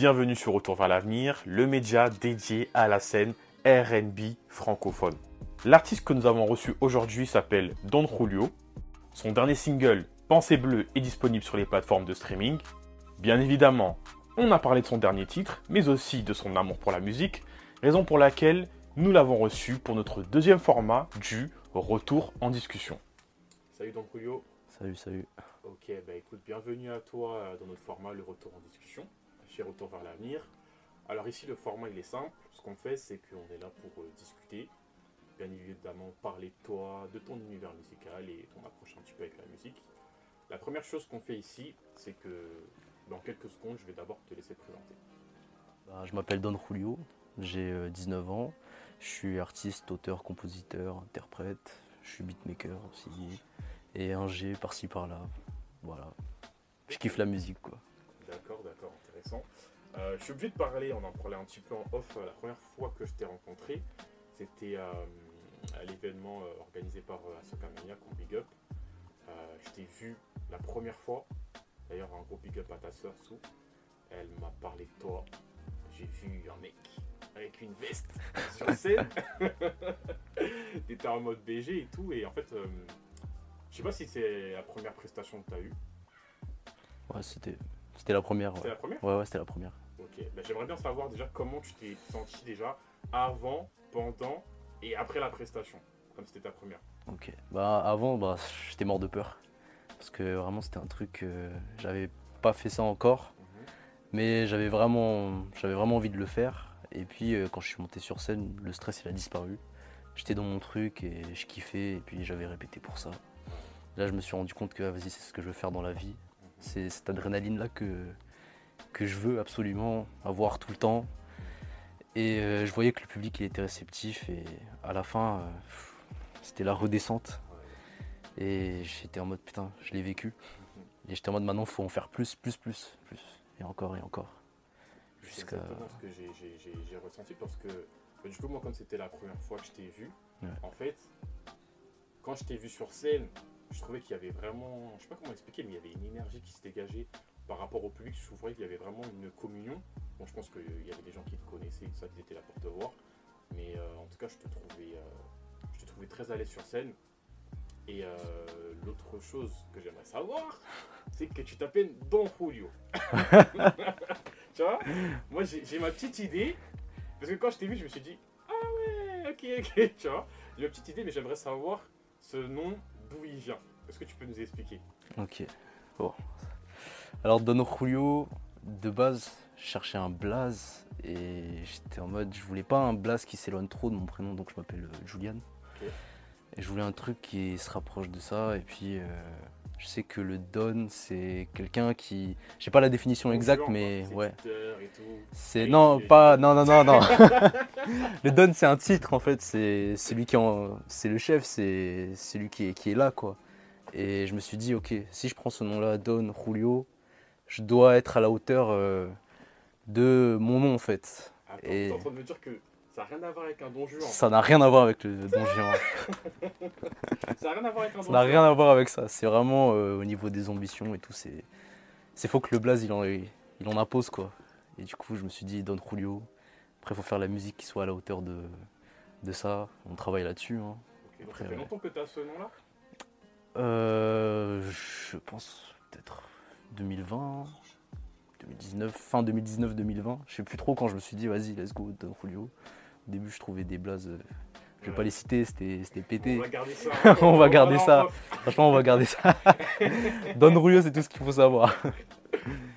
Bienvenue sur Retour vers l'avenir, le média dédié à la scène RB francophone. L'artiste que nous avons reçu aujourd'hui s'appelle Don Julio. Son dernier single, Pensée bleue, est disponible sur les plateformes de streaming. Bien évidemment, on a parlé de son dernier titre, mais aussi de son amour pour la musique, raison pour laquelle nous l'avons reçu pour notre deuxième format du Retour en discussion. Salut Don Julio. Salut, salut. Ok, bah écoute, bienvenue à toi euh, dans notre format, le Retour en discussion, chez Retour vers l'avenir. Alors ici, le format, il est simple. Ce qu'on fait, c'est qu'on est là pour euh, discuter, bien évidemment parler de toi, de ton univers musical et ton approche un petit peu avec la musique. La première chose qu'on fait ici, c'est que dans quelques secondes, je vais d'abord te laisser présenter. Bah, je m'appelle Don Julio, j'ai 19 euh, ans, je suis artiste, auteur, compositeur, interprète, je suis beatmaker aussi, et un G par-ci par-là. Voilà. Je kiffe la musique quoi. D'accord, d'accord, intéressant. Euh, je suis obligé de parler, on en parlait un petit peu en off euh, la première fois que je t'ai rencontré. C'était euh, à l'événement organisé par Asoka Mania, Big Up. je t'ai vu la première fois. D'ailleurs, un gros big up à ta soeur Sou. Elle m'a parlé de toi. J'ai vu un mec avec une veste sur scène. T'étais en mode BG et tout. Et en fait, je sais pas si c'est la première prestation que tu as eue. Ouais, c'était, c'était la première. C'était la première Ouais, ouais, c'était la première. Ok, bah, j'aimerais bien savoir déjà comment tu t'es senti déjà avant, pendant et après la prestation, comme c'était ta première. Ok, bah avant, bah, j'étais mort de peur. Parce que vraiment, c'était un truc, euh, j'avais pas fait ça encore, mhm. mais j'avais vraiment, j'avais vraiment envie de le faire. Et puis, euh, quand je suis monté sur scène, le stress il a disparu. J'étais dans mon truc et je kiffais, et puis j'avais répété pour ça. Là, je me suis rendu compte que ah, vas-y, c'est ce que je veux faire dans la vie. C'est cette adrénaline-là que, que je veux absolument avoir tout le temps. Et euh, je voyais que le public il était réceptif et à la fin, euh, c'était la redescente. Et j'étais en mode putain, je l'ai vécu. Et j'étais en mode maintenant, il faut en faire plus, plus, plus, plus. Et encore et encore. Jusqu'à. ce que j'ai ressenti parce que bah, du coup, moi, quand c'était la première fois que je t'ai vu, en fait, quand je t'ai vu sur scène, je trouvais qu'il y avait vraiment, je sais pas comment expliquer, mais il y avait une énergie qui se dégageait par rapport au public. Je trouvais qu'il y avait vraiment une communion. Bon, je pense qu'il y avait des gens qui te connaissaient, ça, qui étaient là pour te voir. Mais euh, en tout cas, je te trouvais, euh, je te trouvais très à l'aise sur scène. Et euh, l'autre chose que j'aimerais savoir, c'est que tu t'appelles Don Julio. tu vois? Moi, j'ai ma petite idée. Parce que quand je t'ai vu, je me suis dit, ah ouais, ok, ok, tu vois. J'ai ma petite idée, mais j'aimerais savoir ce nom d'où il vient. Est-ce que tu peux nous expliquer Ok. Bon. Alors, Don Julio, de base, je cherchais un blaze et j'étais en mode, je voulais pas un blaze qui s'éloigne trop de mon prénom, donc je m'appelle euh, Julian. Et je voulais un truc qui se rapproche de ça. Et puis, euh, je sais que le Don, c'est quelqu'un qui. Je sais pas la définition exacte, mais ouais. C'est non, pas non non non non. le Don, c'est un titre en fait. C'est celui qui en... c'est le chef, c'est celui qui est qui est là quoi. Et je me suis dit ok, si je prends ce nom-là, Don Julio, je dois être à la hauteur euh, de mon nom en fait. Attends, et... es en train de me dire que ça n'a rien à voir avec un Don Juan. Ça n'a rien à voir avec le Don Juan. ça n'a rien à voir avec un Don Ça n'a rien à voir avec ça. C'est vraiment euh, au niveau des ambitions et tout. C'est, c'est faut que le blaze il en, il en impose quoi. Et du coup, je me suis dit Don Julio. Après, il faut faire la musique qui soit à la hauteur de, de ça. On travaille là-dessus. Hein. donc ça fait longtemps que tu as ce nom-là? Euh, Je pense peut-être 2020. 2019, fin 2019-2020, je sais plus trop quand je me suis dit vas-y let's go Don Julio. Au début, je trouvais des blazes. Euh, je vais pas les citer, c'était pété. On va garder ça. on va garder ça. Franchement, on va garder ça. Don Rulio, c'est tout ce qu'il faut savoir.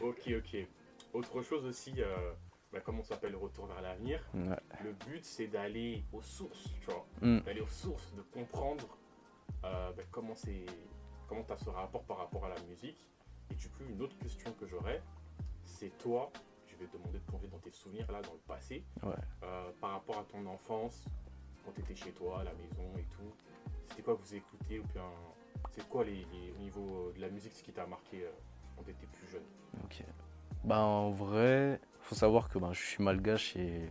ok, ok. Autre chose aussi, euh, bah, comme on s'appelle Retour vers l'avenir, le but c'est d'aller aux sources, tu vois. Mm. D'aller aux sources, de comprendre euh, bah, comment c'est, comment tu as ce rapport par rapport à la musique. Et du coup, une autre question que j'aurais, c'est toi, vais demander de plonger dans tes souvenirs là, dans le passé, euh, par rapport à ton enfance, quand tu étais chez toi, à la maison et tout. C'était quoi que vous écoutiez ou bien c'est quoi les, au niveau de la musique ce qui t'a marqué euh, quand tu étais plus jeune? Ok. Bah en vrai, faut savoir que ben, je suis malgache et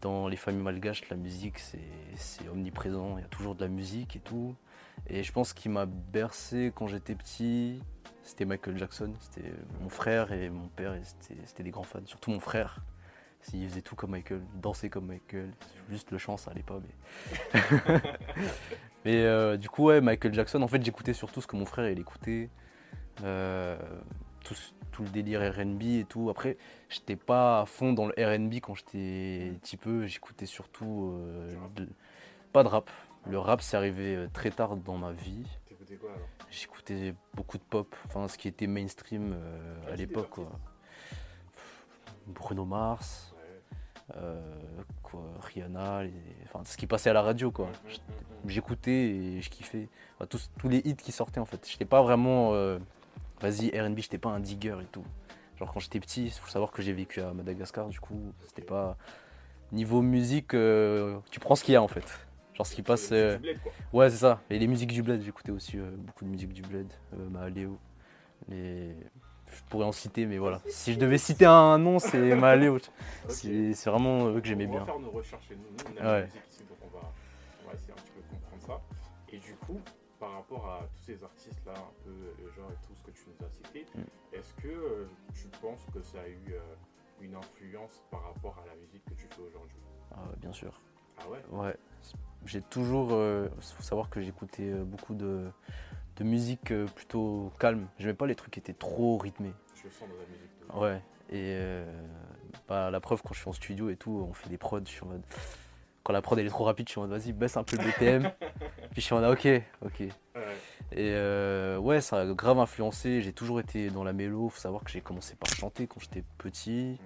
dans les familles malgaches, la musique c'est omniprésent. Il y a toujours de la musique et tout. Et je pense qu'il m'a bercé quand j'étais petit, c'était Michael Jackson. C'était mon frère et mon père, c'était des grands fans. Surtout mon frère. Il faisait tout comme Michael, danser comme Michael. Juste le chant, ça allait pas. Mais, mais euh, du coup, ouais, Michael Jackson, en fait, j'écoutais surtout ce que mon frère il écoutait. Euh, tout, tout, le délire RB et tout. Après, j'étais pas à fond dans le RB quand j'étais petit peu. J'écoutais surtout. Euh, pas de rap. Le rap, c'est arrivé très tard dans ma vie. J'écoutais beaucoup de pop, enfin ce qui était mainstream à l'époque. Bruno Mars, euh, quoi, Rihanna, enfin, ce qui passait à la radio. quoi. J'écoutais et je kiffais. tous, tous, les hits qui sortaient en fait. J'étais pas vraiment. Euh, vas-y, RB, j'étais pas un digger et tout. Genre quand j'étais petit, il faut savoir que j'ai vécu à Madagascar, du coup, c'était pas. Niveau musique, euh, tu prends ce qu'il y a en fait. Genre ce qui passe. ouais, c'est ça. Et les musiques du bled, j'écoutais aussi beaucoup de musique du bled. Mahaléo. Les je pourrais en citer, mais voilà. Si je devais citer un nom, c'est Maléo. C'est vraiment eux que j'aimais bien. On va faire nos recherches et nous, nous on a ouais. la musique ici, donc on va, on va essayer un petit peu de comprendre ça. Et du coup, par rapport à tous ces artistes-là, un peu le genre et tout ce que tu nous as cité, mm. est-ce que euh, tu penses que ça a eu euh, une influence par rapport à la musique que tu fais aujourd'hui? Ah, Bien sûr. Ah ouais Ouais. J'ai toujours. Il euh, faut savoir que j'écoutais beaucoup de de musique euh, plutôt calme. J'aimais pas les trucs qui étaient trop rythmés. Je sens dans la musique. Ouais. Et euh, bah, la preuve, quand je suis en studio et tout, on fait des prods, je suis en mode. Quand la prod elle est trop rapide, je suis en mode vas-y, baisse un peu le BPM. Puis je suis en mode ok, ok. Et euh, ouais, ça a grave influencé. J'ai toujours été dans la mélo. Faut savoir que j'ai commencé par chanter quand j'étais petit.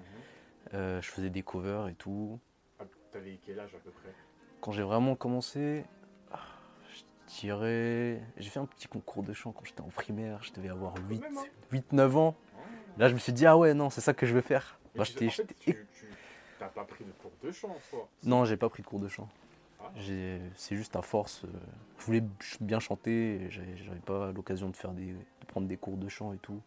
Mhm. je faisais des covers et tout. Ah, T'avais quel âge à peu près? Quand j'ai vraiment commencé, j'ai fait un petit concours de chant quand j'étais en primaire, je devais avoir 8, 8 9 ans. Là, je me suis dit, ah ouais, non, c'est ça que je veux faire. Bah, tu, n'as pas pris de cours de chant en soi Non, j'ai pas pris de cours de chant. Ah. C'est juste à force. Euh, je voulais bien chanter, j'avais pas l'occasion de, faire des, de prendre des cours de chant et tout.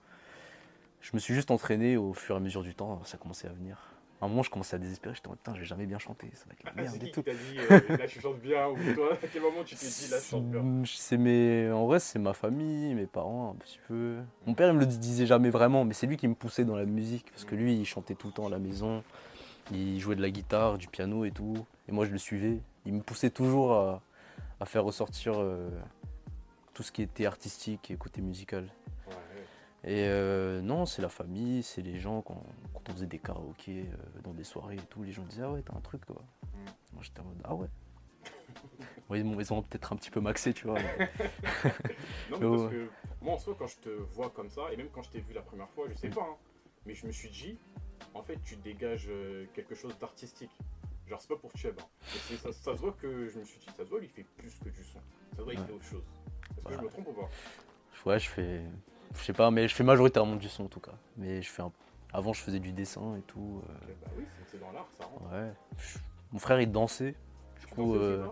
Je me suis juste entraîné au fur et à mesure du temps, ça commençait à venir un moment, je commençais à désespérer. J'étais en putain, je vais jamais bien chanter. Ça va être la ah, merde et tout. Qui dit, euh, là, je chante bien Ou toi, à quel moment tu t'es dit, là, je chante bien c'est mes... En vrai, c'est ma famille, mes parents, un petit peu. Mon père, il me le disait jamais vraiment, mais c'est lui qui me poussait dans la musique. Parce que lui, il chantait tout le temps à la maison. Il jouait de la guitare, du piano et tout. Et moi, je le suivais. Il me poussait toujours à, à faire ressortir euh, tout ce qui était artistique et côté musical. Et euh, non, c'est la famille, c'est les gens, quand, on faisait des karaokés euh, dans des soirées et tout, les gens disaient Ah ouais, t'as un truc quoi. Mm. Moi j'étais en mode Ah ouais. ils, ont peut-être un petit peu maxé, tu vois. non, mais parce que moi en soi, quand je te vois comme ça, et même quand je t'ai vu la première fois, je sais pas, hein, mais je me suis dit, en fait, tu dégages euh, quelque chose d'artistique. Genre, c'est pas pour Cheb. Hein. Ça, se voit que je me suis dit, ça se voit, il fait plus que du son. Ça se voit, il fait autre chose. Est-ce que je me trompe ou pas? Ouais, je fais je sais pas, mais je fais majoritairement du son en tout cas. Mais je fais un... Avant, je faisais du dessin et tout. Euh. Bah oui, c'est dans l'art, ça. Ouais. Mon frère, il dansait. Du coup, euh,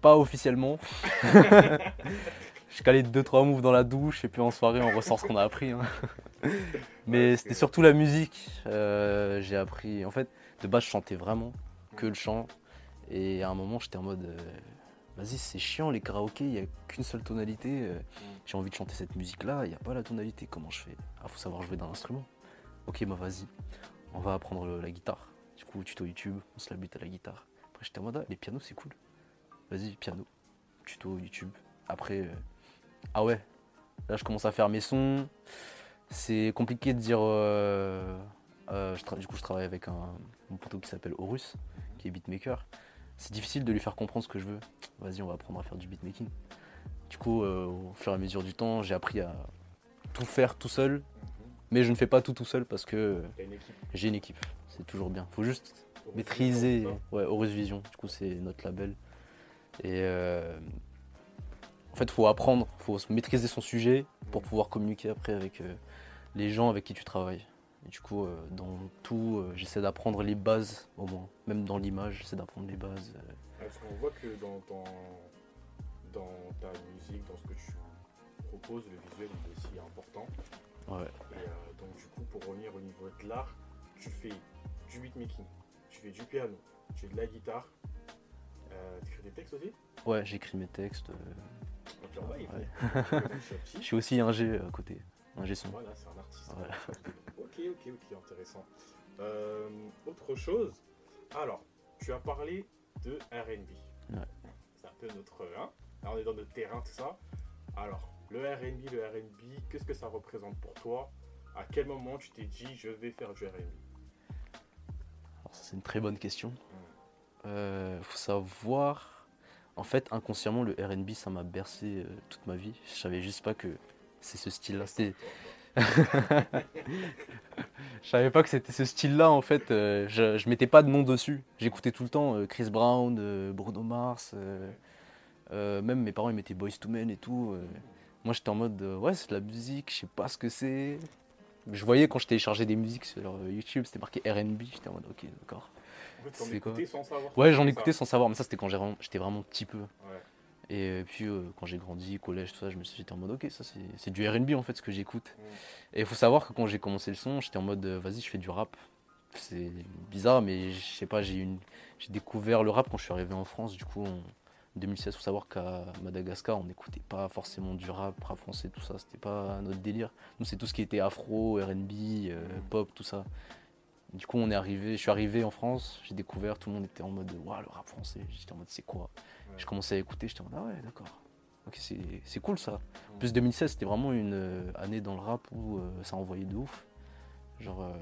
pas officiellement. je calais 2-3 moves dans la douche et puis en soirée, on ressort ce qu'on a appris. Hein. mais c'était surtout la musique. Euh, j'ai appris. En fait, de base, je chantais vraiment que le chant. Et à un moment, j'étais en mode vas-y, c'est chiant les karaokés, il n'y a qu'une seule tonalité. Euh, mm. J'ai envie de chanter cette musique-là, il n'y a pas la tonalité. Comment je fais? Ah, faut savoir jouer d'un instrument. Ok, bah vas-y, on va apprendre la guitare. Du coup, tuto YouTube, on se la bute à la guitare. Après, j'étais en mode, ah, les pianos, c'est cool. Vas-y, piano, tuto YouTube. Après, euh, ah ouais, là, je commence à faire mes sons. C'est compliqué de dire. Euh, du coup, je travaille avec un, mon poteau qui s'appelle Horus, qui est beatmaker c'est difficile de lui faire comprendre ce que je veux. Vas-y, on va apprendre à faire du beatmaking. Du coup, euh, au fur et à mesure du temps, j'ai appris à tout faire tout seul. Mais je ne fais pas tout tout seul parce que j'ai une équipe. C'est toujours bien. Il faut juste maîtriser. Ouais, Horus Vision. Du coup, c'est notre label. Et euh, en fait, il faut apprendre, il faut maîtriser son sujet pour pouvoir communiquer après avec euh, les gens avec qui tu travailles du coup, euh, dans tout, euh, j'essaie d'apprendre les bases au moins. Même dans l'image, j'essaie d'apprendre les bases. Euh. Parce qu'on voit que dans, dans ta musique, dans ce que tu proposes, le visuel est aussi important. Ouais. Et donc du coup, pour revenir au niveau de l'art, tu fais du beatmaking, tu fais du piano, tu fais de la guitare. tu écris des textes aussi? Ouais, j'écris mes textes. Je suis aussi un G à côté, son. Voilà, c'est un artiste. ok, ok, ok, intéressant. Euh, autre chose, alors, tu as parlé de RB. C'est un peu notre. Hein on est dans notre terrain, tout ça. Alors, le RB, le RB, qu'est-ce que ça représente pour toi? À quel moment tu t'es dit je vais faire du RB Alors, ça, c'est une très bonne question. Il euh, faut savoir. En fait, inconsciemment, le RB, ça m'a bercé euh, toute ma vie. Je savais juste pas que c'est ce style-là. C'était. je savais pas que c'était ce style-là en fait. Euh, je, je mettais pas de nom dessus. J'écoutais tout le temps Chris Brown, Bruno Mars. même mes parents ils mettaient Boys to Men et tout. moi j'étais en mode ouais c'est de la musique, je sais pas ce que c'est. Je voyais quand je téléchargeais des musiques sur YouTube, c'était marqué RB. J'étais en mode ok d'accord. C'est quoi sans savoir. Ouais, j'en écoutais sans savoir, mais ça c'était quand j'étais vraiment petit peu. Et euh, puis euh, quand j'ai grandi, collège, tout ça, je me suis j'étais en mode ok, ça c'est du RB en fait ce que j'écoute. Mm. Et il faut savoir que quand j'ai commencé le son, j'étais en mode euh, vas-y, je fais du rap. C'est bizarre, mais je sais pas, j'ai découvert le rap quand je suis arrivé en France. Du coup, en 2016, il faut savoir qu'à Madagascar, on n'écoutait pas forcément du rap, rap français, tout ça, c'était pas notre délire. Nous, c'est tout ce qui était afro, RB, mm. pop, tout ça. Du coup, on est arrivé, je suis arrivé en France, j'ai découvert, tout le monde était en mode waouh, le rap français. J'étais en mode c'est quoi? Je commençais à écouter, j'étais en mode ah ouais, d'accord. Ok, c'est cool ça. En plus 2016, c'était vraiment une euh, année dans le rap où euh, ça envoyait de ouf. Genre, euh,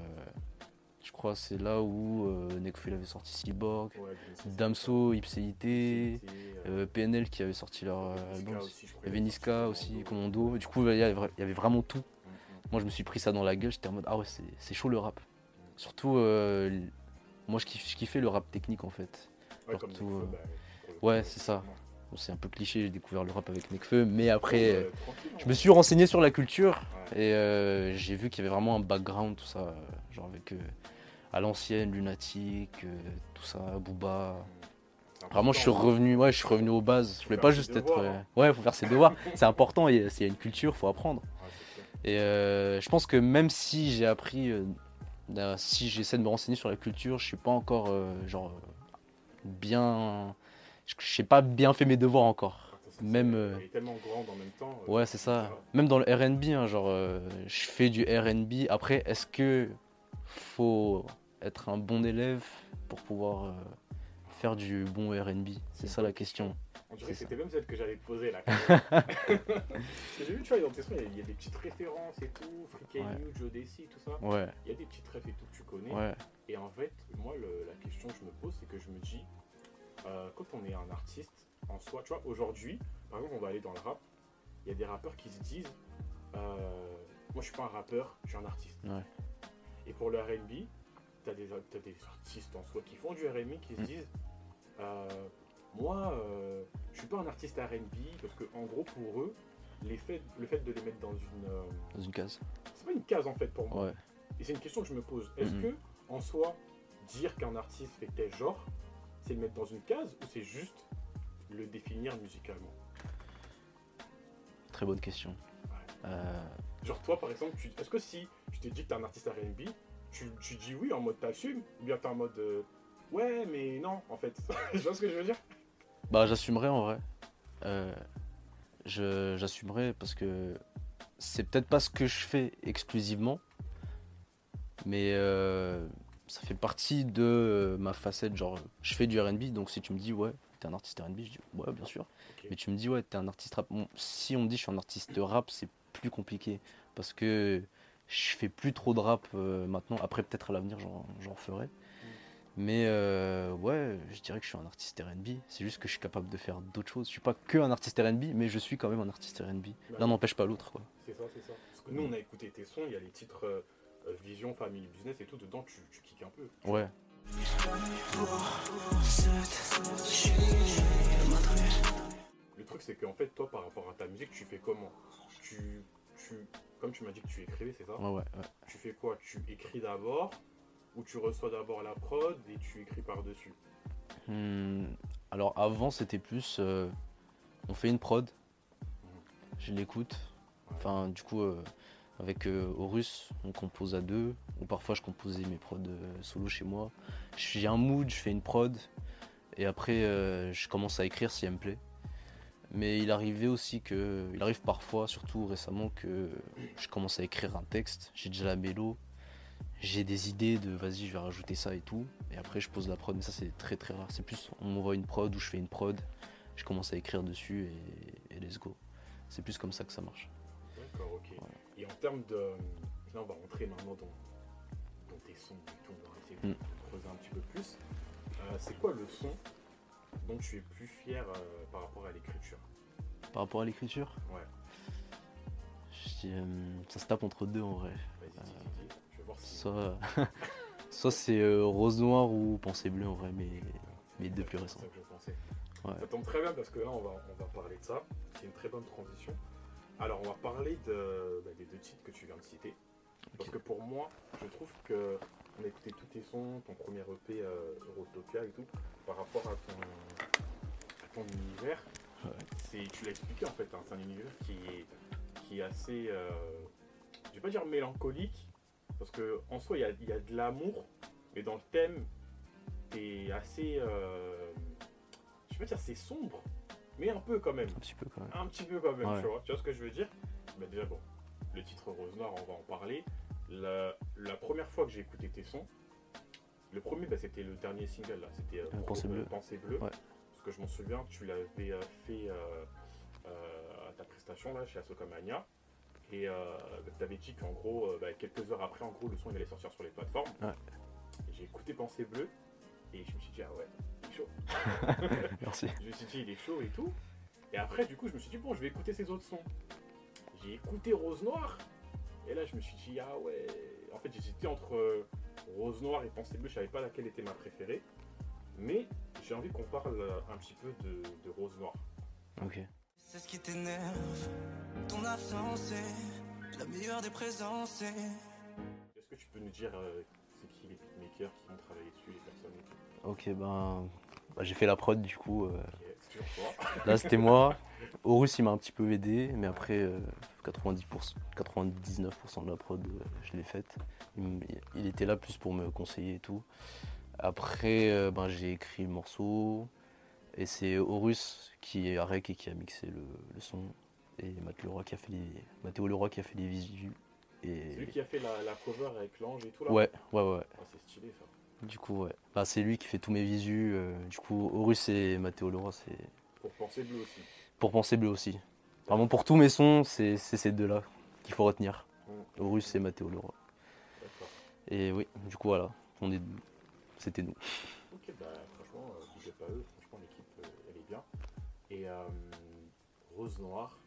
je crois c'est là où Nekfeu avait sorti Cyborg, Damso, Ipséité, PNL qui avait sorti leur album. Il y avait Niska aussi, Commando. Du coup, il y avait vraiment tout. Mm, mm. Moi, je me suis pris ça dans la gueule, j'étais en mode ah ouais, c'est chaud le rap. Surtout, euh, moi je, kiffe, je kiffais le rap technique en fait. Ouais, euh, bah, ouais c'est ça. c'est un peu cliché, j'ai découvert le rap avec Nekfeu, mais après, euh, je me suis renseigné sur la culture et j'ai vu qu'il y avait vraiment un background, tout ça, genre avec à l'ancienne, Lunatic, tout ça, Booba. Vraiment, je suis revenu, ouais, je suis revenu aux bases. Je voulais pas juste être. Hein. Ouais, faut faire ses devoirs. c'est important. S'il y a une culture, faut apprendre. Et je pense que même si j'ai appris si j'essaie de me renseigner sur la culture, je suis pas encore euh, genre bien. Je sais pas bien fait mes devoirs encore. même. Euh, tellement grande en même temps. Euh, ouais, c'est ça. Même dans le RB, hein, genre, je fais du RB. Après, est-ce que faut être un bon élève pour pouvoir faire du bon RB C'est ça la question. On dirait que c'était même celle que j'allais te poser là. j'ai vu, tu vois, dans tes sons, il y, a des petites références et tout, Freaky ouais. New, Joe Desi, tout ça. Ouais. Il y a des petites refs et tout que tu connais. Ouais. Et en fait, moi, la question que je me pose, c'est que je me dis, euh, quand on est un artiste en soi, tu vois, aujourd'hui, par exemple, on va aller dans le rap, il y a des rappeurs qui se disent, euh, moi je suis pas un rappeur, je suis un artiste. Ouais. Et pour le RB, tu as, des artistes en soi qui font du RB qui se mm. disent, euh, moi, je suis pas un artiste RB parce que, en gros, pour eux, les faits, le fait de les mettre dans une. Dans une case. C'est pas une case en fait pour moi. Ouais. Et c'est une question que je me pose. Est-ce mhm. que, en soi, dire qu'un artiste fait tel genre, c'est le mettre dans une case ou c'est juste le définir musicalement? Très bonne question. Euh, Genre, toi, par exemple, est-ce que si je te dis que t'es un artiste RB, tu, tu dis oui en mode t'assumes ou bien t'es en mode ouais, mais non, en fait? je vois ce que je veux dire? Bah, j'assumerai en vrai. Euh, j'assumerai parce que c'est peut-être pas ce que je fais exclusivement, mais euh, ça fait partie de ma facette. Genre, je fais du RB, donc si tu me dis, ouais, t'es un artiste RB, je dis, ouais, bien sûr. Mais tu me dis, ouais, t'es un artiste rap. si on me dit, je suis un artiste rap, c'est plus compliqué parce que je fais plus trop de rap euh, maintenant. Après, peut-être à l'avenir, j'en ferai. Mais euh, ouais, je dirais que je suis un artiste RB. C'est juste que je suis capable de faire d'autres choses. Je suis pas que un artiste RB, mais je suis quand même un artiste RB. L'un n'empêche pas l'autre. C'est ça, c'est ça. Parce que nous, on a écouté tes sons, il y a les titres euh, euh, Vision, Family, Business et tout. Dedans, tu, tu kicks un peu. Ouais. Le truc, c'est qu'en fait, toi, par rapport à ta musique, tu fais comment? Tu, tu, Comme tu m'as dit que tu écrivais, c'est ça? Ouais, ouais. Tu fais quoi? Tu écris d'abord où tu reçois d'abord la prod et tu écris par-dessus? Hmm, Alors avant c'était plus euh, on fait une prod, je l'écoute. Enfin du coup euh, avec euh, Horus on compose à deux, ou parfois je composais mes prods solo chez moi. J'ai un mood, je fais une prod et après je commence à écrire si elle me plaît. Mais il arrivait aussi que. Il arrive parfois, surtout récemment, que je commence à écrire un texte, j'ai déjà la mélo, j'ai des idées de vas-y, je vais rajouter ça et tout. Et après, je pose la prod, mais ça, c'est très très rare. C'est plus, on m'envoie une prod ou je fais une prod, je commence à écrire dessus et, let's go. C'est plus comme ça que ça marche. D'accord, ok. Et en termes de. Là, on va rentrer maintenant dans, tes sons et tout, on va essayer de mm. creuser un petit peu plus. Euh, c'est quoi le son dont tu es plus fier euh, par rapport à l'écriture? Par rapport à l'écriture? Ouais. Euh, ça se tape entre deux en vrai. Soit, soit c'est Rose Noire ou Pensée Bleue en vrai, mais mes deux plus récents. Ouais. Ça tombe très bien parce que là on va, on va parler de ça. C'est une très bonne transition. Alors on va parler de, bah, des deux titres que tu viens de citer. Parce que pour moi, je trouve que on a écouté tous tes sons, ton premier EP euh, Eurotopia et tout, par rapport à ton, univers. tu l'as expliqué en fait, hein, c'est un univers qui est, qui est assez, euh, je vais pas dire mélancolique, parce que en soi il y a, de l'amour, mais dans le thème, t'es assez, euh, je vais pas dire c'est sombre, mais un peu quand même. Un petit peu quand même. Un petit peu quand même, tu vois. Tu vois ce que je veux dire? Mais déjà bon, le titre Rose Noire, on va en parler. La, première fois que j'ai écouté tes sons, le premier, bah, c'était le dernier single, là. C'était euh, Pensée Bleue. Pensée Bleue. Parce que je m'en souviens, tu l'avais euh, fait euh, à ta prestation, là, chez Asoka Mania. Et bah, tu avais dit qu'en gros, bah, quelques heures après, en gros, le son il allait sortir sur les plateformes. J'ai écouté Pensée Bleue et je me suis dit, ah ouais, chaud. Merci. je me suis dit, il est chaud et tout. Et après, du coup, je me suis dit, bon, je vais écouter ses autres sons. J'ai écouté Rose Noire et là, je me suis dit, ah ouais. En fait, j'hésitais entre euh, Rose Noire et Pensée Bleue. Je savais pas laquelle était ma préférée. Mais j'ai envie qu'on parle euh, un petit peu de, Rose Noire. Ok. C'est ce qui t'énerve. Ton absence est la meilleure des présences. Est-ce que tu peux nous dire euh, c'est qui les beatmakers qui ont travaillé dessus, les personnes et tout? Ok, ben. Bah, j'ai fait la prod du coup. c'est Là, c'était moi. Horus, il m'a un petit peu aidé, mais après, 90%, 99% de la prod, euh, je l'ai faite. Il, était là plus pour me conseiller et tout. Après, euh, ben, j'ai écrit le morceau, et c'est Horus qui est à rec et qui a mixé le, son. Et Matt Leroy qui a fait les, Mathéo Leroy qui a fait les visuels. Et... C'est lui qui a fait la, cover avec l'ange et tout là? Ouais, ouais, ouais. Ah, c'est stylé ça. Du coup, ouais. Bah, c'est lui qui fait tous mes visus. Euh, du coup, Horus et Mathéo Leroy, c'est. Pour penser bleu aussi. Pour penser bleu aussi. Vraiment, pour tous mes sons, c'est ces deux-là qu'il faut retenir. Mm. Horus et Mathéo Leroy. Et oui, du coup, voilà. On est... C'était nous. Ok, bah franchement, euh, pas eux. Franchement, l'équipe, euh, elle est bien. Et euh, Rose Noire,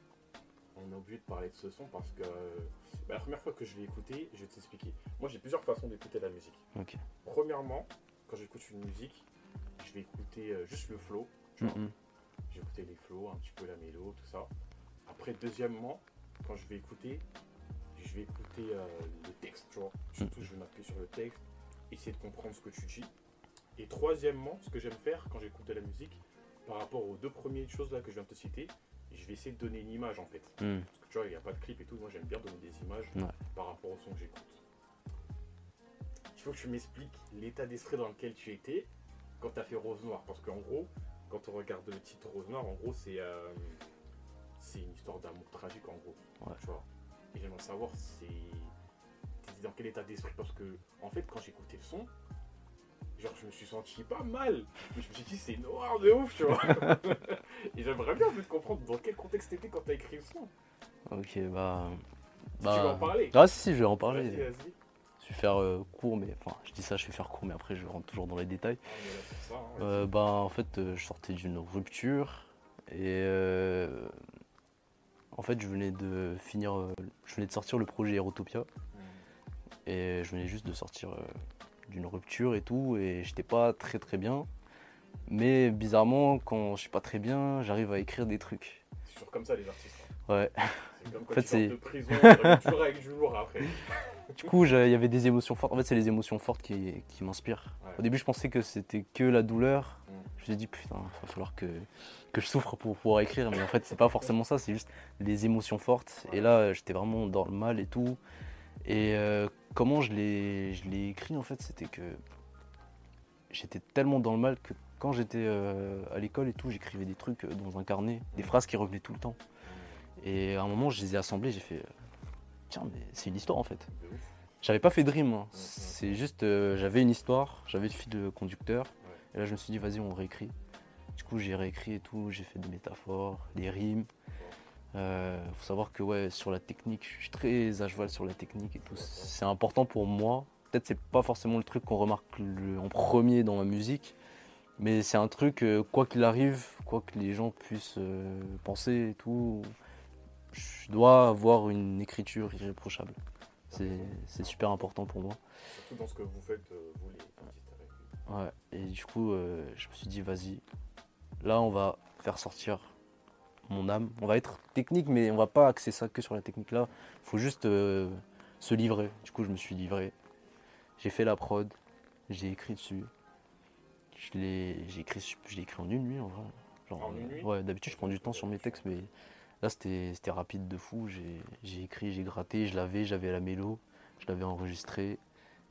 on a oublié de parler de ce son parce que bah, la première fois que je l'ai écouté, je vais t'expliquer. Moi, j'ai plusieurs façons d'écouter la musique. Premièrement, quand j'écoute une musique, je vais écouter juste le flow. Mm J'ai écouté les flows, un petit peu la mélo, tout ça. Après, deuxièmement, quand je vais écouter, je vais écouter euh, le texte, tu vois. Surtout, je vais m'appuyer sur le texte, essayer de comprendre ce que tu dis. Et troisièmement, ce que j'aime faire quand j'écoute de la musique, par rapport aux deux premières choses là que je viens de te citer, je vais essayer de donner une image en fait. Hmm. Parce que tu vois, il n'y a pas de clip et tout, moi j'aime bien donner des images par rapport au son que j'écoute. Il faut que tu m'expliques l'état d'esprit dans lequel tu étais quand tu as fait Rose Noire. Parce qu'en gros, quand on regarde le titre Rose Noire, en gros, c'est euh, c'est une histoire d'amour tragique en gros. Tu vois. Et j'aimerais savoir c'est dans quel état d'esprit? Parce que en fait quand j'écoutais le son, genre je me suis senti pas mal. Mais je me suis dit c'est noir de ouf, tu vois. et j'aimerais bien en fait comprendre dans quel contexte t'étais quand t'as écrit le son. Ok bah. tu vas en parler Ah si si je vais en parler. Vas-y, vas-y. Je vais faire euh, court, mais enfin, je dis ça, je vais faire court, mais après, je rentre toujours dans les détails. Ah, hein, euh, bah, en fait, euh, je sortais d'une rupture et en fait, je venais de finir, euh, je venais de sortir le projet Erotopia. Mm. Et je venais juste de sortir euh, d'une rupture et tout, et j'étais pas très très bien. Mais bizarrement, quand je suis pas très bien, j'arrive à écrire des trucs. C'est toujours comme ça les artistes. Hein. Ouais. C'est comme quand en fait, c'est de prison, avec du lourd après. Du coup, il y avait des émotions fortes. En fait, c'est les émotions fortes qui, qui m'inspirent. Au début, je pensais que c'était que la douleur. Mm. Je me suis dit, putain, il va falloir que que je souffre pour pouvoir écrire, mais en fait, c'est pas forcément ça, c'est juste les émotions fortes. Et là, j'étais vraiment dans le mal et tout. Et euh, comment je l'ai écrit, en fait, c'était que j'étais tellement dans le mal que quand j'étais à l'école et tout, j'écrivais des trucs dans un carnet, des phrases qui revenaient tout le temps. Et à un moment, je les ai assemblées, j'ai fait tiens, mais c'est une histoire en fait. J'avais pas fait de rime, hein. c'est juste, j'avais une histoire, j'avais le fil conducteur, et là je me suis dit, vas-y, on réécrit. Du coup, j'ai réécrit et tout, j'ai fait des métaphores, des rimes. Il euh, faut savoir que ouais, sur la technique, je suis très à cheval sur la technique et tout. C'est important pour moi. Peut-être c'est pas forcément le truc qu'on remarque en premier dans ma musique, mais c'est un truc, euh, quoi qu'il arrive, quoi que les gens puissent euh, penser et tout, je dois avoir une écriture irréprochable. C'est super important pour moi. Surtout dans ce que vous faites, vous les Ouais, et du coup, je me suis dit, vas-y, là on va faire sortir mon âme. On va être technique, mais on va pas axer ça que sur la technique là. Il faut juste euh, se livrer. Du coup, je me suis livré. J'ai fait la prod, j'ai écrit dessus. Je l'ai, j'ai écrit, je écrit en une nuit en vrai. Genre, en une nuit? ouais, d'habitude je prends du temps sur mes textes, mais là c'était, c'était rapide de fou. J'ai, écrit, j'ai gratté, je l'avais, j'avais la mélo, je l'avais enregistré.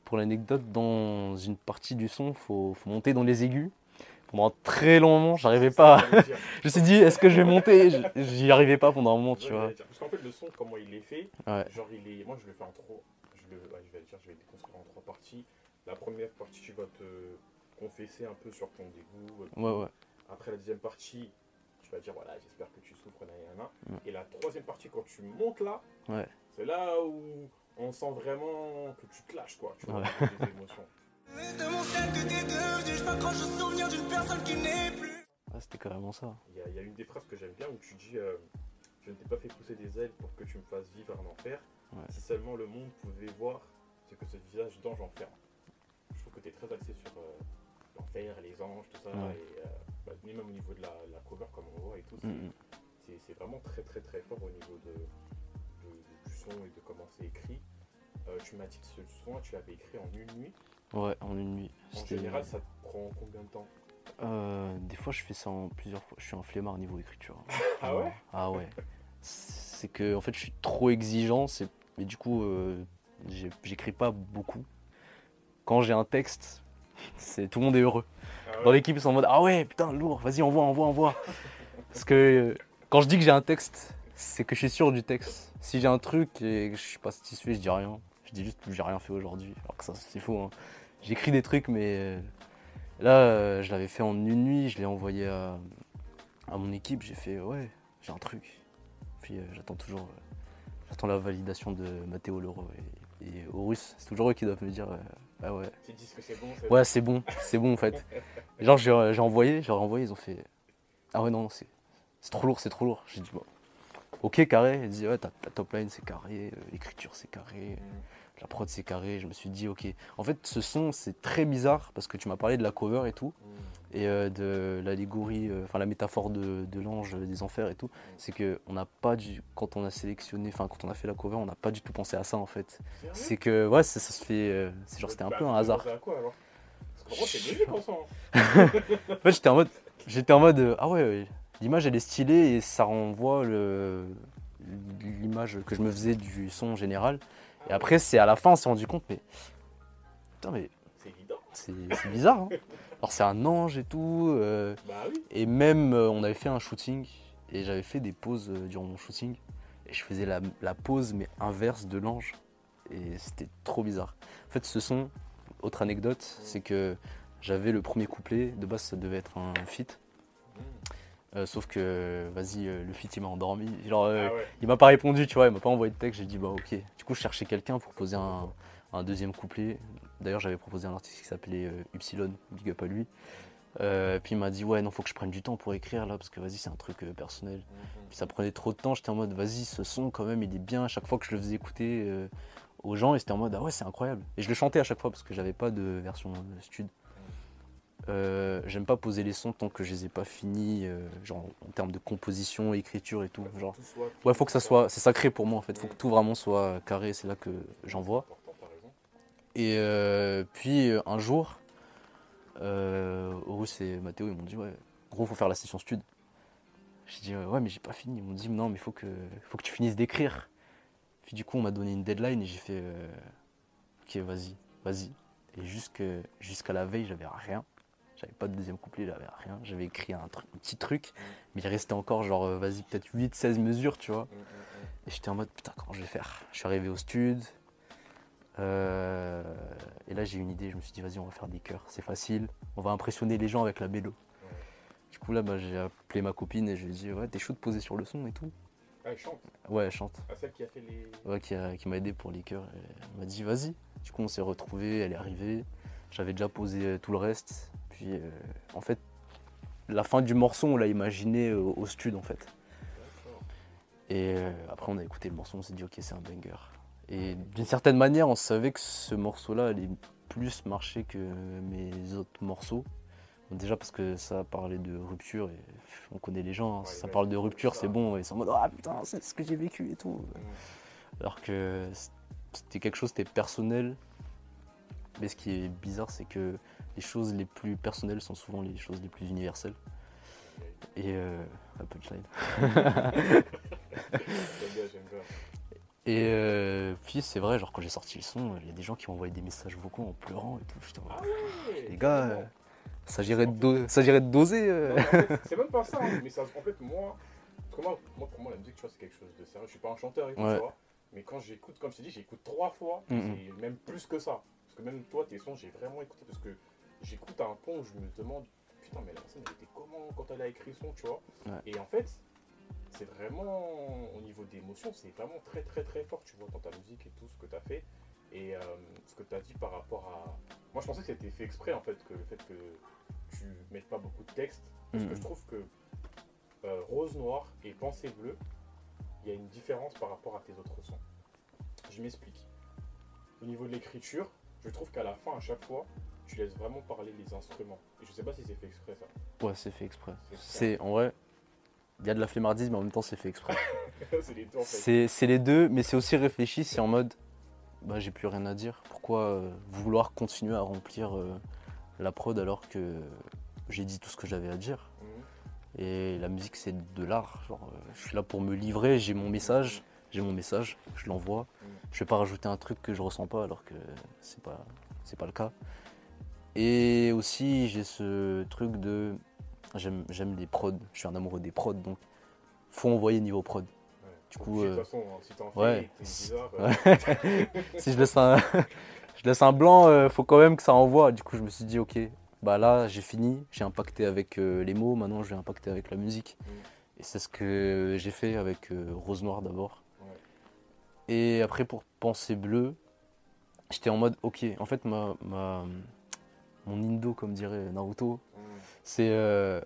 Pour l'anecdote, dans une partie du son, faut, faut monter dans les aigus pendant très long moment, j'arrivais pas. je me suis dit, est-ce que je vais monter? J'y arrivais pas pendant un moment, tu vois. Parce qu'en fait, le son, comment il est fait, genre, il est. Moi, je le fais en trois. Je, le... je vais dire, je vais le déconstruire en trois parties. La première partie, tu vas te confesser un peu sur ton dégoût. Ouais, ouais. Après, la deuxième partie, tu vas dire, voilà, j'espère que tu souffres, là, Et la troisième partie, quand tu montes là, c'est là où on sent vraiment que tu te lâches, quoi. Tu vois, des émotions. Ah, c'était carrément ça. Il y, a une des phrases que j'aime bien où tu dis euh, Je ne t'ai pas fait pousser des ailes pour que tu me fasses vivre un enfer. Si seulement le monde pouvait voir ce que ce visage d'ange enferme. Je trouve que tu es très axé sur euh, l'enfer, les anges, tout ça. Et euh, bah, même au niveau de la, cover, comme on voit et tout, c'est vraiment très très très fort au niveau de, du son et de comment c'est écrit. tu m'as dit que ce son, tu l'avais écrit en une nuit. Ouais, en une nuit. En général, ça te prend combien de temps euh, Des fois, je fais ça en plusieurs fois. Je suis un flemmard niveau écriture. ah ouais? Ah ouais. C'est que, en fait, je suis trop exigeant. Mais du coup, euh, j'écris pas beaucoup. Quand j'ai un texte, c'est tout le monde est heureux. Ah Dans l'équipe, ils sont en mode Ah ouais, putain, lourd, vas-y, envoie, envoie, envoie. Parce que euh, quand je dis que j'ai un texte, c'est que je suis sûr du texte. Si j'ai un truc et que je suis pas satisfait, je dis rien. Je dis juste que j'ai rien fait aujourd'hui. Alors que ça, c'est faux. Hein. J'écris des trucs, mais euh, là, euh, je l'avais fait en une nuit, je l'ai envoyé à, mon équipe, j'ai fait ouais, j'ai un truc. Puis euh, j'attends toujours, j'attends la validation de Mathéo Leroy et, et Horus. C'est toujours eux qui doivent me dire ah ouais. Tu dis que c'est bon Ouais, c'est bon, c'est bon en fait. Genre j'ai envoyé, j'ai envoyé, ils ont fait ah ouais non, c'est trop lourd, c'est trop lourd. J'ai dit bon, ok carré. Ils disent ouais ta, top line c'est carré, l'écriture c'est carré. Mm la prod c'est carré, je me suis dit ok. En fait ce son c'est très bizarre parce que tu m'as parlé de la cover et tout, mm. et euh, de l'allégorie, euh, enfin la métaphore de, l'ange des enfers et tout, mm. c'est que on n'a pas du, quand on a sélectionné, enfin quand on a fait la cover, on n'a pas du tout pensé à ça en fait. C'est que ouais ça, se fait, euh, c'est genre c'était un peu un hasard. À quoi, alors? C'est en fait j'étais en mode, j'étais en mode ah ouais, l'image elle est stylée et ça renvoie le l'image que je me faisais du son général et après, c'est à la fin, on s'est rendu compte, mais. Putain, mais. C'est évident. C'est bizarre. Hein. Alors, c'est un ange et tout. Euh, bah oui. Et même, euh, on avait fait un shooting. Et j'avais fait des pauses euh, durant mon shooting. Et je faisais la, la pause, mais inverse de l'ange. Et c'était trop bizarre. En fait, ce son, autre anecdote, c'est que j'avais le premier couplet. De base, ça devait être un feat. Euh, sauf que, vas-y, euh, le fit il m'a endormi. Genre, euh, ah il m'a pas répondu, tu vois, il m'a pas envoyé de texte. J'ai dit, bah ok. Du coup, je cherchais quelqu'un pour poser un, deuxième couplet. D'ailleurs, j'avais proposé un artiste qui s'appelait Upsilon, big up à lui. puis il m'a dit, ouais, non, faut que je prenne du temps pour écrire là, parce que vas-y, c'est un truc personnel. Mhm. Puis ça prenait trop de temps. J'étais en mode, vas-y, ce son, quand même, il est bien. À chaque fois que je le faisais écouter aux gens, et c'était en mode, ah ouais, c'est incroyable. Et je le chantais à chaque fois parce que j'avais pas de version stud. Euh, j'aime pas poser les sons tant que je les ai pas finis, euh, genre en termes de composition, écriture et tout. Genre, ouais, faut que ça soit, c'est sacré pour moi en fait. Faut que tout vraiment soit carré. C'est là que j'envoie. Et euh, puis un jour, Horus et Mathéo ils m'ont dit ouais, gros faut faire la session stud. J'ai dit ouais mais j'ai pas fini. Ils m'ont dit non mais faut que, faut que tu finisses d'écrire. Puis du coup on m'a donné une deadline et j'ai fait ok vas-y, vas-y. Et jusqu'à la veille j'avais rien. J'avais pas de deuxième couplet, j'avais rien. J'avais écrit un, petit truc, mais il restait encore genre, euh, vas-y, peut-être 8, 16 mesures, tu vois. Et j'étais en mode, putain, comment je vais faire? Je suis arrivé au stud. Euh, et là, j'ai une idée. Je me suis dit, vas-y, on va faire des chœurs. C'est facile. On va impressionner les gens avec la mélo. Du coup, là, bah, j'ai appelé ma copine et je lui ai dit, ouais, t'es chaud de poser sur le son et tout? Ah, elle chante Ouais, elle chante. Ah, celle qui a fait les. Ouais, qui, qui m'a aidé pour les chœurs. Elle m'a dit, vas-y. Du coup, on s'est retrouvés, elle est arrivée. J'avais déjà posé euh, tout le reste. Puis, euh, en fait, la fin du morceau, on l'a imaginé au, au stud, en fait. Et euh, après, on a écouté le morceau, on s'est dit, ok, c'est un banger. Et d'une certaine manière, on savait que ce morceau-là allait plus marcher que mes autres morceaux. Déjà parce que ça parlait de rupture et on connaît les gens, hein. ça parle de rupture, c'est bon, et c'est en mode ah putain, c'est ce que j'ai vécu et tout. Alors que c'était quelque chose, c'était personnel. Mais ce qui est bizarre, c'est que les choses les plus personnelles sont souvent les choses les plus universelles. Et euh, un punchline. et euh, puis c'est vrai, genre quand j'ai sorti le son, il y a des gens qui ont envoyé des messages vocaux en pleurant et tout. Ah les gars, euh, ça de, de doser. Euh. C'est même pas ça, hein, mais ça, en fait, moi, moi, pour moi, la musique, tu vois, c'est quelque chose de sérieux. Je suis pas un chanteur et tout, tu vois. Mais quand j'écoute, comme je t'ai dit, j'écoute trois fois, et même plus que ça. Parce que même toi, tes sons, j'ai vraiment écouté parce que j'écoute à un point où je me demande, putain, mais la personne, elle était comment quand elle a écrit son, tu vois. Et en fait, c'est vraiment, au niveau d'émotion, c'est vraiment très, très, très fort, tu vois, dans ta musique et tout ce que tu as fait. Et euh, ce que tu as dit par rapport à. Moi, je pensais que c'était fait exprès, en fait, que le fait que tu mettes pas beaucoup de texte. Parce que mm. je trouve que euh, Rose Noire et Pensée Bleue, il y a une différence par rapport à tes autres sons. Je m'explique. Au niveau de l'écriture, je trouve qu'à la fin, à chaque fois, tu laisses vraiment parler les instruments. Et je sais pas si c'est fait exprès ça. Ouais, c'est fait exprès. C'est en vrai, il y a de la flemmardise, mais en même temps, c'est fait exprès. c'est les deux en fait. C'est les deux, mais c'est aussi réfléchi. C'est en mode, bah, j'ai plus rien à dire. Pourquoi euh, vouloir continuer à remplir euh, la prod alors que j'ai dit tout ce que j'avais à dire? Mhm. Et la musique, c'est de l'art. Euh, je suis là pour me livrer, j'ai mon message, j'ai mon message, je l'envoie. Mhm. Je vais pas rajouter un truc que je ressens pas alors que c'est pas, c'est pas le cas. Et aussi, j'ai ce truc de. J'aime les prods, je suis un amoureux des prods, donc faut envoyer niveau prod. Du coup, de toute façon, si t'en ouais. bizarre. si je laisse un, je laisse un blanc, il faut quand même que ça envoie. Du coup, je me suis dit, ok, bah là, j'ai fini, j'ai impacté avec euh, les mots, maintenant je vais impacter avec la musique. Mm. Et c'est ce que j'ai fait avec euh, Rose Noire d'abord. Et après, pour Pensée Bleue, j'étais en mode, ok, en fait, ma, ma mon indo, comme dirait Naruto, mm. c'est euh,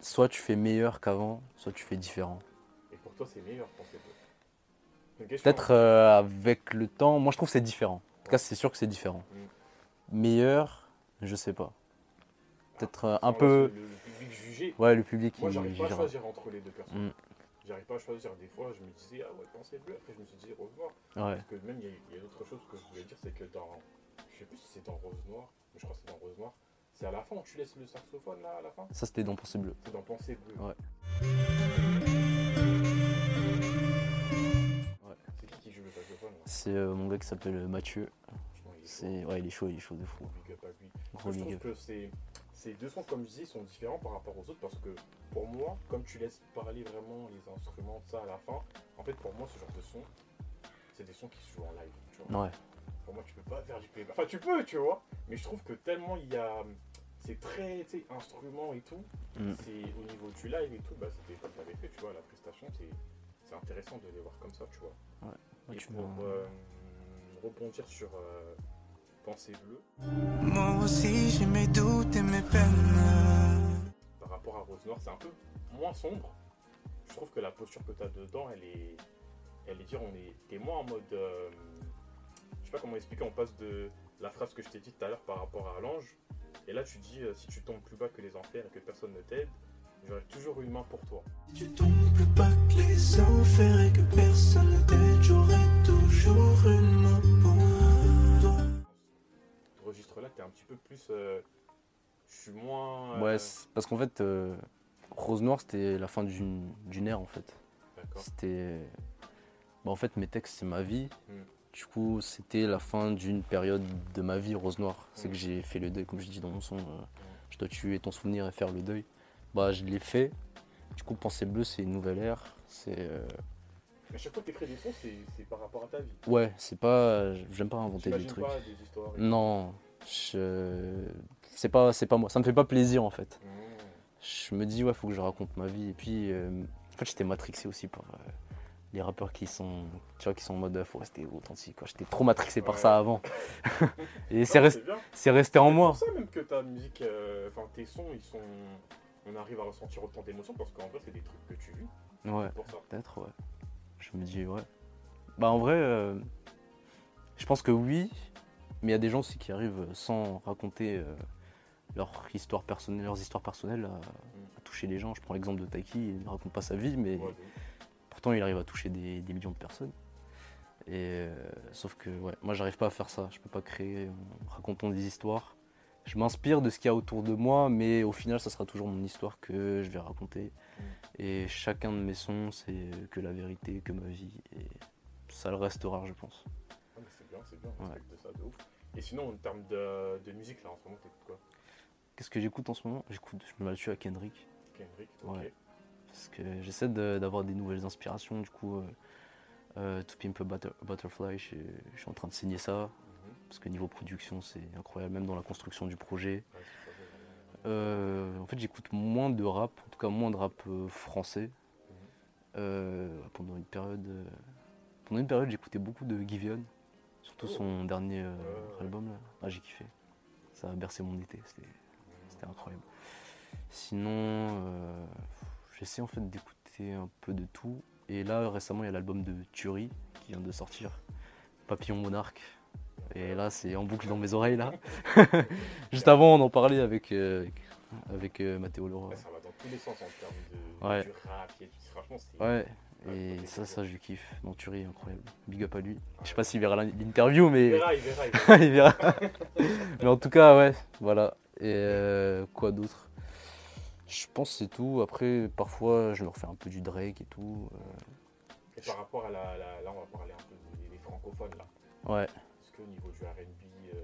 soit tu fais meilleur qu'avant, soit tu fais différent. Et pour toi, c'est meilleur, Pensée Bleue Peut-être avec le temps, moi je trouve que c'est différent. En tout cas, c'est sûr que c'est différent. Mm. Meilleur, je sais pas peut-être euh, un peu. Le, public jugé. Ouais, le public. Moi, j'arrive pas à choisir entre les deux personnes. Mm. J'arrive pas à choisir. Des fois, je me disais, ah ouais, pensez bleu. Après, je me suis dit rose noir. Ouais. Parce que même, il y, a, d'autres choses que je voulais dire, c'est que dans. Je sais plus si c'est dans rose noir, mais je crois que c'est dans rose noir. C'est à la fin où tu laisses le saxophone là à la fin Ça, c'était dans Pensée Bleu. C'est dans Pensée Bleu. Ouais. ouais. C'est qui qui joue le saxophone C'est euh, mon gars qui s'appelle Mathieu. C'est ouais, il est chaud, il est chaud de fou. Big up à lui. Gros je trouve que ces deux sons, comme je dis, sont différents par rapport aux autres parce que pour moi, comme tu laisses parler vraiment les instruments, ça à la fin, en fait, pour moi, ce genre de son, c'est des sons qui se jouent en live. Tu vois. Ouais. Pour moi, tu peux pas faire du playback. Enfin, tu peux, tu vois, mais je trouve que tellement il y a. C'est très, tu sais, instrument et tout. Mm. C'est au niveau du live et tout, bah, c'était comme tu avais fait, tu vois, la prestation, c'est intéressant de les voir comme ça, tu vois. Ouais. et pour euh, rebondir sur. Euh, Pensée bleue. Moi aussi j'ai mes doutes et mes peines. Par rapport à Rose Noire, c'est un peu moins sombre. Je trouve que la posture que tu as dedans, elle est. Elle est dire, on est. T'es moins en mode. Euh, sais pas comment expliquer, on passe de la phrase que je t'ai dit tout à l'heure par rapport à l'ange. Et là tu dis, euh, si tu tombes plus bas que les enfers et que personne ne t'aide, j'aurai toujours une main pour toi. Si tu tombes plus bas que les enfers et que personne ne t'aide, j'aurai toujours une main pour toi registre-là, tu es un petit peu plus. Euh, je suis moins. Euh, ouais, parce qu'en fait, euh, Rose Noire, c'était la fin d'une ère en fait. C'était. Bah, en fait, mes textes, c'est ma vie. Hmm. Du coup, c'était la fin d'une période de ma vie, Rose Noire. C'est que j'ai fait le deuil, comme je dis dans mon son, je dois tuer ton souvenir et faire le deuil. Bah, je l'ai fait. Du coup, Pensée Bleue, c'est une nouvelle ère. C'est. euh, À chaque fois que tu écris des sons, c'est par rapport à ta vie. Ouais, c'est pas. J'aime pas inventer des trucs. pas des histoires. et- Non, je... c'est pas, c'est pas moi. Ça me fait pas plaisir en fait. Mmh. Je me dis, ouais, faut que je raconte ma vie. Et puis, euh, en fait, j'étais matrixé aussi par euh, les rappeurs qui sont, tu vois, qui sont en mode, faut rester authentique. quoi. J'étais trop matrixé par ça avant. et c'est resté, c'est en C'est moi. pour ça même que ta musique, euh, enfin tes sons, ils sont. On arrive à ressentir autant d'émotions parce qu'en vrai, c'est des trucs que tu vis. Ouais, C'est pour ça. peut-être, ouais. Je me dis, ouais. Bah, en vrai, euh, je pense que oui. Mais il y a des gens aussi qui arrivent sans raconter euh, leur histoire personnelle, leurs histoires personnelles à, à toucher les gens. Je prends l'exemple de Taiki, il ne raconte pas sa vie, mais Ouais. Pourtant il arrive à toucher des, des millions de personnes. Et euh, sauf que ouais, moi j'arrive pas à faire ça. Je peux pas créer en racontant des histoires. Je m'inspire de ce qu'il y a autour de moi, mais au final ça sera toujours mon histoire que je vais raconter. Et chacun de mes sons c'est que la vérité, que ma vie. Et ça le restera, je pense. Ah, c'est bien, c'est bien, on Ouais. respecte ça de ouf. Et sinon, en termes de, de musique, là, en ce moment, t'écoutes quoi? Qu'est-ce que j'écoute en ce moment? J'écoute, je me la tue à Kendrick. Kendrick, ok. Ouais. Parce que j'essaie de- d'avoir des nouvelles inspirations. Du coup, euh, euh, To Pimp a Butter- Butterfly, je, je suis en train de signer ça. Mhm. Parce que niveau production, c'est incroyable, même dans la construction du projet. Euh, en fait, j'écoute moins de rap, en tout cas moins de rap euh, français. Mhm. Pendant une période, pendant une période, j'écoutais beaucoup de Giveon, surtout Oh. son dernier album. Là. Ah, j'ai kiffé. Ça a bercé mon été, c'était c'était incroyable. Sinon, euh, j'essaie en fait d'écouter un peu de tout. Et là, récemment, il y a l'album de Thury qui vient de sortir, Papillon Monarque. Et là, c'est en boucle dans mes oreilles là. Juste avant, on en parlait avec euh, avec euh, Mathéo. Ouais, ça va dans tous les sens en termes de Ouais. du rap. et. Franchement, c'est. Ouais. Et ça, ça, je kiffe. Non, Thury, incroyable. Big up à lui. Je sais pas s'il verra l'interview, Il mais verra, il verra. il verra. il verra. mais en tout cas, ouais, voilà. Et euh, quoi d'autre? Je pense que c'est tout. Après, parfois, je me refais un peu du Drake et tout. euh, Et par rapport à la, la- Là, on va parler un peu des, francophones, là. ouais. Est-ce qu'au niveau du RB, euh,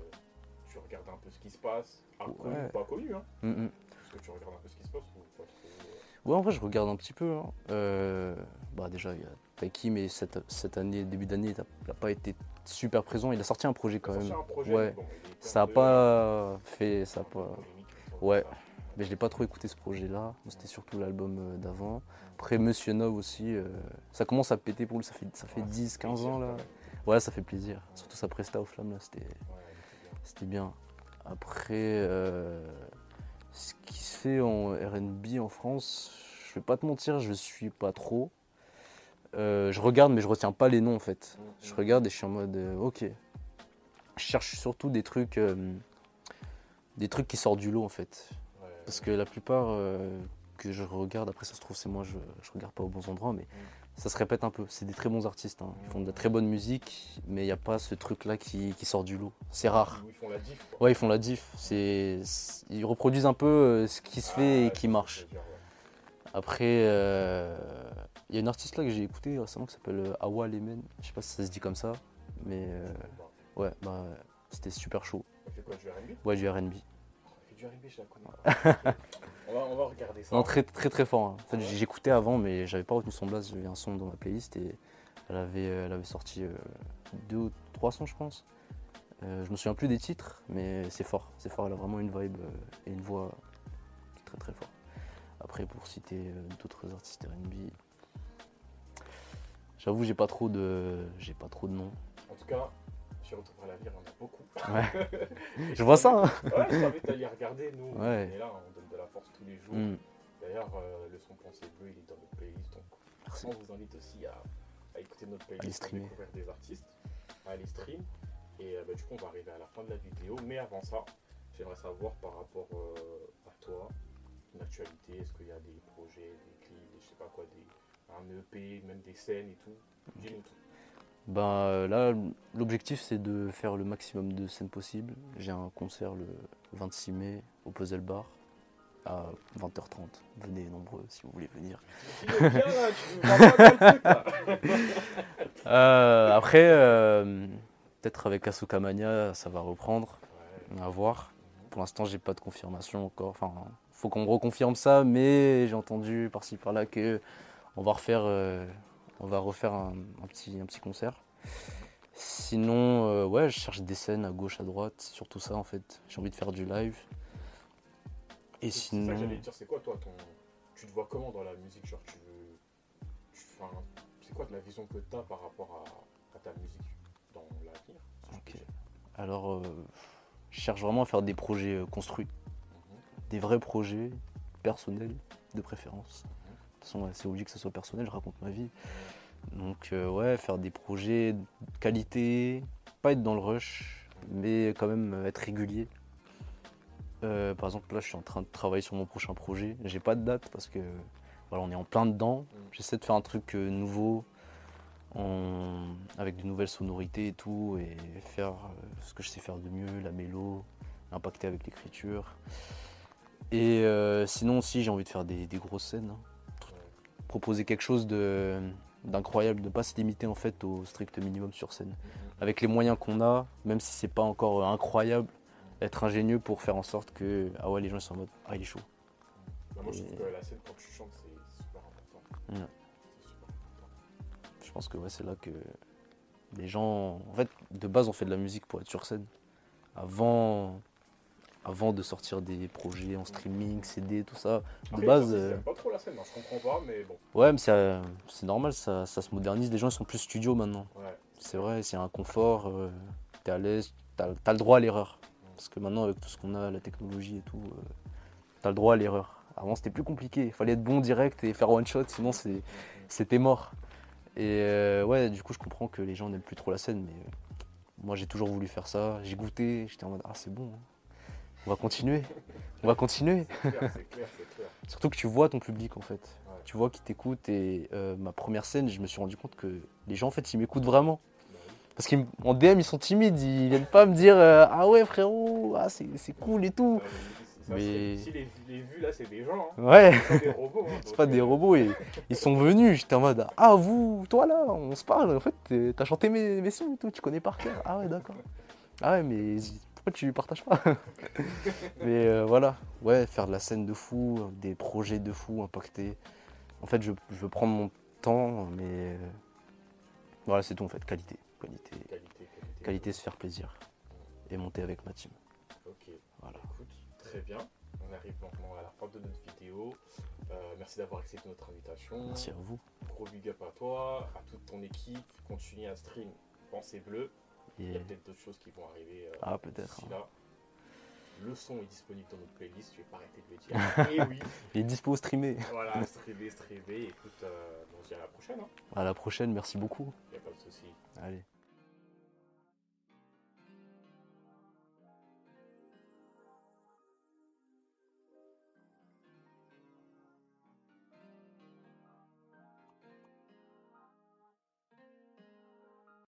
tu regardes un peu ce qui se passe? Ah, connu Ouais. ou pas connu, hein? Mm, mm. Est-ce que tu regardes un peu ce qui se passe ou pas trop euh, Ouais, en vrai, je regarde un petit peu. hein. Euh, bah, déjà, il y a Taiki, mais cette, cette année, début d'année, il n'a pas été super présent. Il a sorti un projet quand même. un projet, Ouais. bon, Ça n'a pas fait. Ça a pas... Ouais. Mais je l'ai pas trop écouté ce projet-là. C'était surtout l'album euh, d'avant. Après, Monsieur Nov aussi. euh, ça commence à péter pour lui. Ça fait, ça fait Ouais, 10, c'est 15 ans là. Ouais, ça fait plaisir. Surtout sa presta au flamme là. C'était. Ouais, bien. C'était bien. Après, euh, ce qui se fait en RB en France, je vais pas te mentir, je suis pas trop. Euh, je regarde, mais je retiens pas les noms en fait. Je regarde et je suis en mode ok. Je cherche surtout des trucs, des trucs qui sortent du lot en fait. Parce que la plupart euh, que je regarde, après ça se trouve c'est moi, je, je regarde pas aux bons endroits, mais ça se répète un peu. C'est des très bons artistes, hein. ils font de la très bonne musique, mais il n'y a pas ce truc-là qui, qui sort du lot. C'est rare. Ils font la diff, quoi. Ouais, ils font la diff. C'est, ils reproduisent un peu euh, ce qui se fait Ah, et vois qui marche. dire, ouais. Après, euh, il y a une artiste là que j'ai écoutée récemment qui s'appelle Awa Lemen. Je sais pas si ça se dit comme ça, mais euh, ouais, bah, c'était super chaud. Quoi, du RB Ouais, du RB. On fait du RB, je la connais pas. on, va, on va regarder ça. Non, très très très fort. hein. En fait, j'écoutais avant, mais j'avais pas retenu son blast. J'avais un son dans ma playlist et elle avait, elle avait sorti euh, deux ou trois sons, je pense. Euh, je me souviens plus des titres, mais c'est fort. C'est fort. Elle a vraiment une vibe euh, et une voix qui est très très fort. Après, pour citer euh, d'autres artistes R&B, j'avoue, j'ai pas trop de, j'ai pas trop de noms. En tout cas, sur Retrouver l'avenir, on en a beaucoup. Ouais. je vois ça. hein. Ouais, je t'invite à y regarder. Nous, Ouais. on est là, on donne de la force tous les jours. Mm. D'ailleurs, euh, le son Pensée Bleu, il est dans notre playlist. Donc, Merci. on vous invite aussi à, à écouter notre playlist, les à découvrir des artistes, à aller stream. Et euh, bah, du coup, on va arriver à la fin de la vidéo. Mais avant ça, j'aimerais savoir par rapport euh, à toi, une actualité, est-ce qu'il y a des projets, des clips, des, je sais pas quoi, des, un EP, même des scènes et tout? Dis-nous tout. Ben euh, là, l'objectif c'est de faire le maximum de scènes possibles. J'ai un concert le 26 mai au Puzzle Bar à 20h30. Venez nombreux si vous voulez venir. Euh, après, euh, peut-être avec Asuka Mania, ça va reprendre, à voir. pour l'instant, j'ai pas de confirmation encore. Enfin, faut qu'on me reconfirme ça, mais j'ai entendu par-ci par-là que on va refaire, euh, on va refaire un, petit, un petit concert. Sinon, euh, ouais, je cherche des scènes à gauche, à droite, surtout ça en fait. J'ai envie de faire du live. Et, sinon. C'est ça que j'allais dire, c'est quoi toi ton. Tu te vois comment dans la musique Genre, tu veux. Enfin, c'est quoi la vision que tu as par rapport à, ta musique dans l'avenir Ok. Alors, euh, je cherche vraiment à faire des projets euh, construits. Mhm. Des vrais projets personnels, de préférence. De toute façon, c'est obligé que ce soit personnel, je raconte ma vie. Donc, euh, ouais, faire des projets de qualité, pas être dans le rush, mais quand même être régulier. par exemple, là, je suis en train de travailler sur mon prochain projet. J'ai pas de date parce que voilà, on est en plein dedans. Mhm. J'essaie de faire un truc nouveau, avec de nouvelles sonorités et tout, et faire euh, ce que je sais faire de mieux, la mélo, impacter avec l'écriture. Et euh, sinon aussi j'ai envie de faire des, grosses scènes, hein. Proposer quelque chose d'incroyable, de ne pas se limiter en fait au strict minimum sur scène. Avec les moyens qu'on a, même si c'est pas encore incroyable, être ingénieux pour faire en sorte que ah ouais les gens sont en mode ah il est chaud. Bah, moi je trouve que la scène quand tu chantes c'est super important. Je pense que c'est là que les gens. En fait, de base, on fait de la musique pour être sur scène. Avant, avant de sortir des projets en streaming, CD, tout ça. De base. Euh... pas trop la scène, hein, je comprends pas, mais bon. Ouais, mais c'est normal, ça, ça, se modernise. Les gens ils sont plus studio maintenant. Ouais. C'est vrai, c'est un confort, euh, t'es à l'aise, t'as as le droit à l'erreur. Parce que maintenant, avec tout ce qu'on a, la technologie et tout, euh, t'as le droit à l'erreur. Avant, c'était plus compliqué. Il fallait être bon direct et faire one shot, sinon c'était mort. Et euh, ouais, du coup, je comprends que les gens n'aiment plus trop la scène, mais moi, j'ai toujours voulu faire ça. J'ai goûté, j'étais en mode, ah, c'est bon, hein. On va continuer, on va continuer. Surtout que tu vois ton public, en fait. Tu vois qui t'écoute. Et euh, ma première scène, je me suis rendu compte que les gens, en fait, ils m'écoutent vraiment. Bah Parce qu'en DM, ils sont timides, ils viennent pas me dire Ah ouais, frérot, ah, c'est cool et tout mais... Si les, vues là, c'est des gens. Hein. Ouais. C'est pas des robots. Hein, c'est pas des euh, robots. Et, ils sont venus. J'étais en mode Ah, vous, toi là, on se parle. En fait, t'as chanté mes, mes sons et tout. Tu connais par cœur. Ah, ouais, d'accord. Ah, ouais, mais pourquoi tu partages pas Mais euh, voilà. Ouais, faire de la scène de fou, des projets de fou, impacter. En fait, je, je veux prendre mon temps, mais. Euh, voilà, c'est tout en fait. Qualité. Qualité. Qualité, qualité. qualité se faire plaisir. Et monter avec ma team. Très bien. On arrive maintenant à la fin de notre vidéo. Euh, merci d'avoir accepté notre invitation. Merci à vous. Gros big up à toi, à toute ton équipe. Continue à stream Pensée Bleue. Il y a peut-être d'autres choses qui vont arriver. Euh, ah, peut-être. Hein. Le son est disponible dans notre playlist, je vais pas arrêter de le dire. Et oui. Il est dispo streamé. Voilà, streamé, streamé. Écoute, euh, on se dit à la prochaine. Hein. À la prochaine, merci beaucoup. Il n'y a pas de souci. Allez.